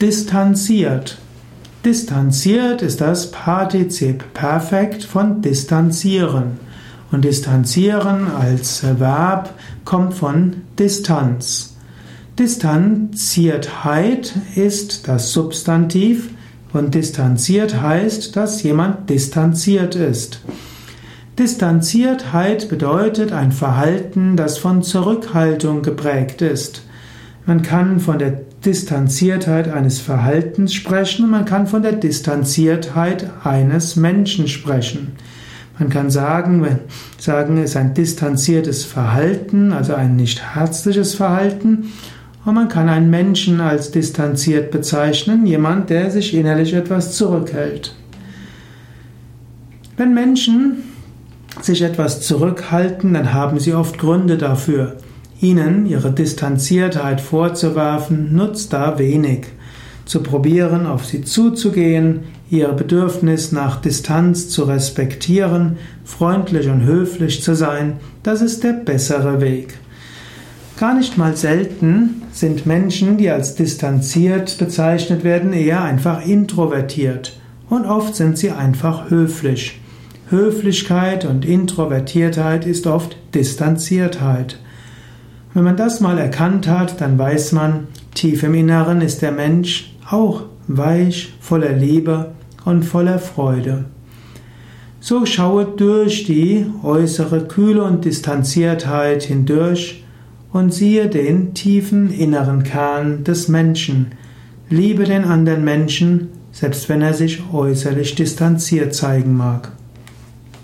Distanziert. Distanziert ist das Partizip Perfekt von distanzieren. Und distanzieren als Verb kommt von Distanz. Distanziertheit ist das Substantiv und distanziert heißt, dass jemand distanziert ist. Distanziertheit bedeutet ein Verhalten, das von Zurückhaltung geprägt ist. Man kann von der Distanziertheit eines Verhaltens sprechen und man kann von der Distanziertheit eines Menschen sprechen. Man kann sagen, sagen, es ist ein distanziertes Verhalten, also ein nicht herzliches Verhalten. Und man kann einen Menschen als distanziert bezeichnen, jemand, der sich innerlich etwas zurückhält. Wenn Menschen sich etwas zurückhalten, dann haben sie oft Gründe dafür. Ihnen ihre Distanziertheit vorzuwerfen, nutzt da wenig. Zu probieren, auf sie zuzugehen, ihr Bedürfnis nach Distanz zu respektieren, freundlich und höflich zu sein, das ist der bessere Weg. Gar nicht mal selten sind Menschen, die als distanziert bezeichnet werden, eher einfach introvertiert. Und oft sind sie einfach höflich. Höflichkeit und Introvertiertheit ist oft Distanziertheit. Wenn man das mal erkannt hat, dann weiß man, tief im Inneren ist der Mensch auch weich, voller Liebe und voller Freude. So schaue durch die äußere Kühle und Distanziertheit hindurch und siehe den tiefen inneren Kern des Menschen. Liebe den anderen Menschen, selbst wenn er sich äußerlich distanziert zeigen mag.